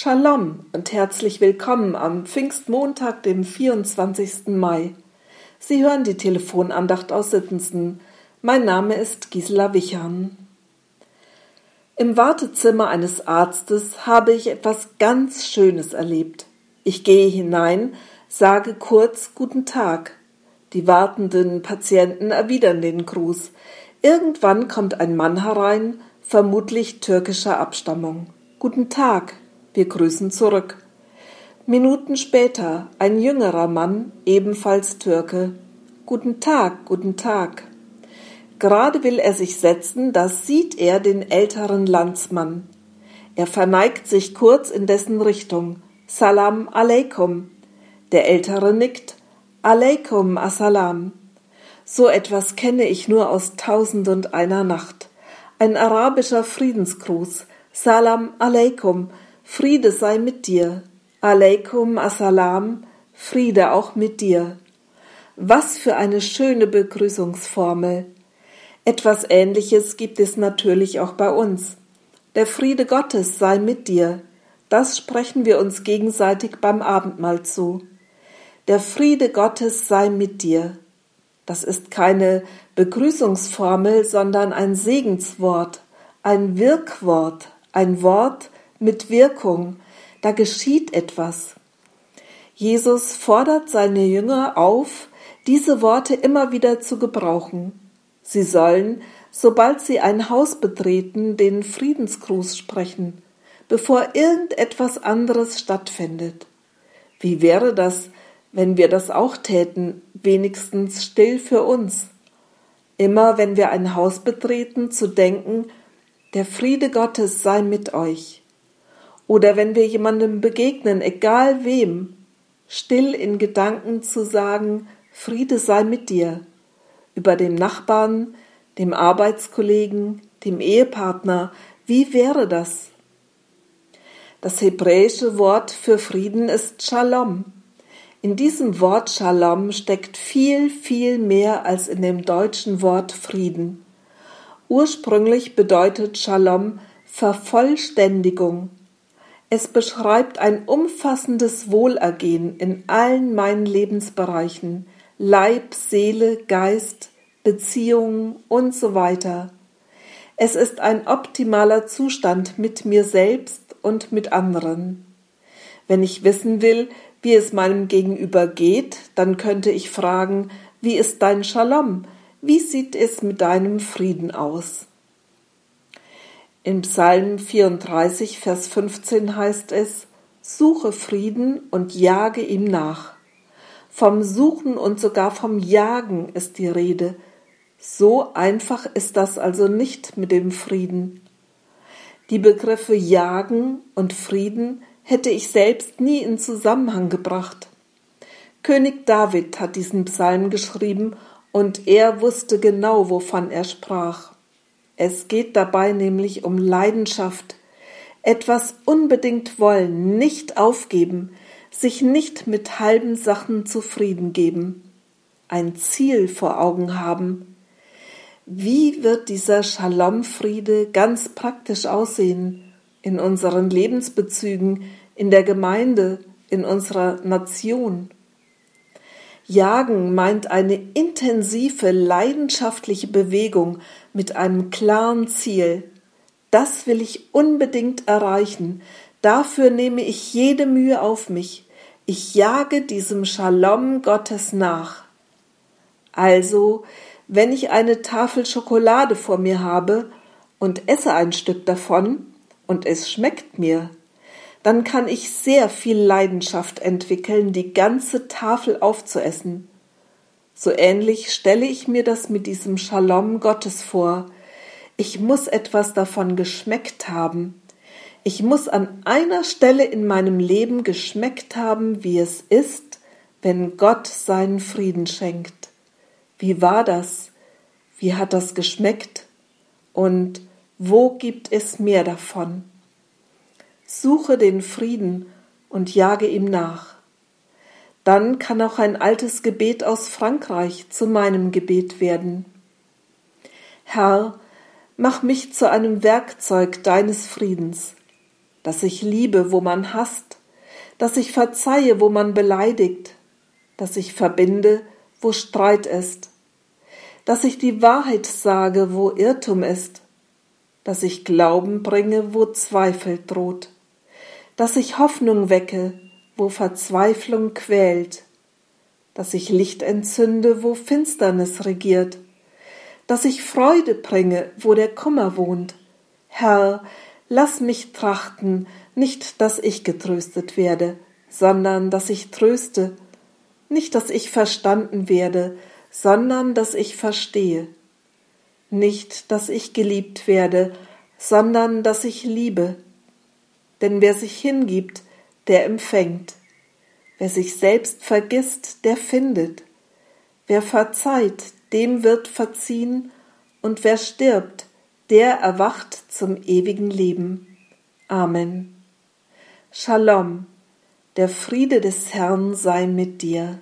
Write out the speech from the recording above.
Shalom und herzlich willkommen am Pfingstmontag, dem 24. Mai. Sie hören die Telefonandacht aus Sittensen. Mein Name ist Gisela Wichern. Im Wartezimmer eines Arztes habe ich etwas ganz Schönes erlebt. Ich gehe hinein, sage kurz Guten Tag. Die wartenden Patienten erwidern den Gruß. Irgendwann kommt ein Mann herein, vermutlich türkischer Abstammung. Guten Tag, wir grüßen zurück. Minuten später ein jüngerer Mann, ebenfalls Türke. Guten Tag, guten Tag. Gerade will er sich setzen, da sieht er den älteren Landsmann. Er verneigt sich kurz in dessen Richtung. Salam aleikum. Der Ältere nickt. Aleikum assalam. So etwas kenne ich nur aus Tausend und einer Nacht. Ein arabischer Friedensgruß. Salam aleikum Friede sei mit dir. Aleikum assalam, Friede auch mit dir. Was für eine schöne Begrüßungsformel. Etwas Ähnliches gibt es natürlich auch bei uns. Der Friede Gottes sei mit dir. Das sprechen wir uns gegenseitig beim Abendmahl zu. Der Friede Gottes sei mit dir. Das ist keine Begrüßungsformel, sondern ein Segenswort, ein Wirkwort, ein Wort, mit Wirkung, da geschieht etwas. Jesus fordert seine Jünger auf, diese Worte immer wieder zu gebrauchen. Sie sollen, sobald sie ein Haus betreten, den Friedensgruß sprechen, bevor irgendetwas anderes stattfindet. Wie wäre das, wenn wir das auch täten, wenigstens still für uns? Immer wenn wir ein Haus betreten, zu denken, der Friede Gottes sei mit euch. Oder wenn wir jemandem begegnen, egal wem, still in Gedanken zu sagen, Friede sei mit dir, über dem Nachbarn, dem Arbeitskollegen, dem Ehepartner, wie wäre das? Das hebräische Wort für Frieden ist Shalom. In diesem Wort Shalom steckt viel, viel mehr als in dem deutschen Wort Frieden. Ursprünglich bedeutet Shalom Vervollständigung, es beschreibt ein umfassendes Wohlergehen in allen meinen Lebensbereichen, Leib, Seele, Geist, Beziehungen und so weiter. Es ist ein optimaler Zustand mit mir selbst und mit anderen. Wenn ich wissen will, wie es meinem Gegenüber geht, dann könnte ich fragen, wie ist dein Shalom? Wie sieht es mit deinem Frieden aus? In Psalm 34, Vers 15 heißt es, Suche Frieden und jage ihm nach. Vom Suchen und sogar vom Jagen ist die Rede. So einfach ist das also nicht mit dem Frieden. Die Begriffe Jagen und Frieden hätte ich selbst nie in Zusammenhang gebracht. König David hat diesen Psalm geschrieben und er wusste genau, wovon er sprach. Es geht dabei nämlich um Leidenschaft, etwas unbedingt wollen, nicht aufgeben, sich nicht mit halben Sachen zufrieden geben, ein Ziel vor Augen haben. Wie wird dieser Shalom-Friede ganz praktisch aussehen in unseren Lebensbezügen, in der Gemeinde, in unserer Nation? Jagen meint eine intensive, leidenschaftliche Bewegung mit einem klaren Ziel. Das will ich unbedingt erreichen. Dafür nehme ich jede Mühe auf mich. Ich jage diesem Shalom Gottes nach. Also, wenn ich eine Tafel Schokolade vor mir habe und esse ein Stück davon und es schmeckt mir, dann kann ich sehr viel Leidenschaft entwickeln, die ganze Tafel aufzuessen. So ähnlich stelle ich mir das mit diesem Shalom Gottes vor. Ich muss etwas davon geschmeckt haben. Ich muss an einer Stelle in meinem Leben geschmeckt haben, wie es ist, wenn Gott seinen Frieden schenkt. Wie war das? Wie hat das geschmeckt? Und wo gibt es mehr davon? Suche den Frieden und jage ihm nach. Dann kann auch ein altes Gebet aus Frankreich zu meinem Gebet werden. Herr, mach mich zu einem Werkzeug deines Friedens. dass ich liebe, wo man hasst, dass ich verzeihe, wo man beleidigt, dass ich verbinde, wo Streit ist, dass ich die Wahrheit sage, wo Irrtum ist, dass ich Glauben bringe, wo Zweifel droht, dass ich Hoffnung wecke, wo Verzweiflung quält, dass ich Licht entzünde, wo Finsternis regiert, dass ich Freude bringe, wo der Kummer wohnt. Herr, lass mich trachten, nicht, dass ich getröstet werde, sondern dass ich tröste, nicht, dass ich verstanden werde, sondern dass ich verstehe, nicht, dass ich geliebt werde, sondern dass ich liebe. Denn wer sich hingibt, der empfängt. Wer sich selbst vergisst, der findet. Wer verzeiht, dem wird verziehen, und wer stirbt, der erwacht zum ewigen Leben. Amen. Shalom, der Friede des Herrn sei mit dir.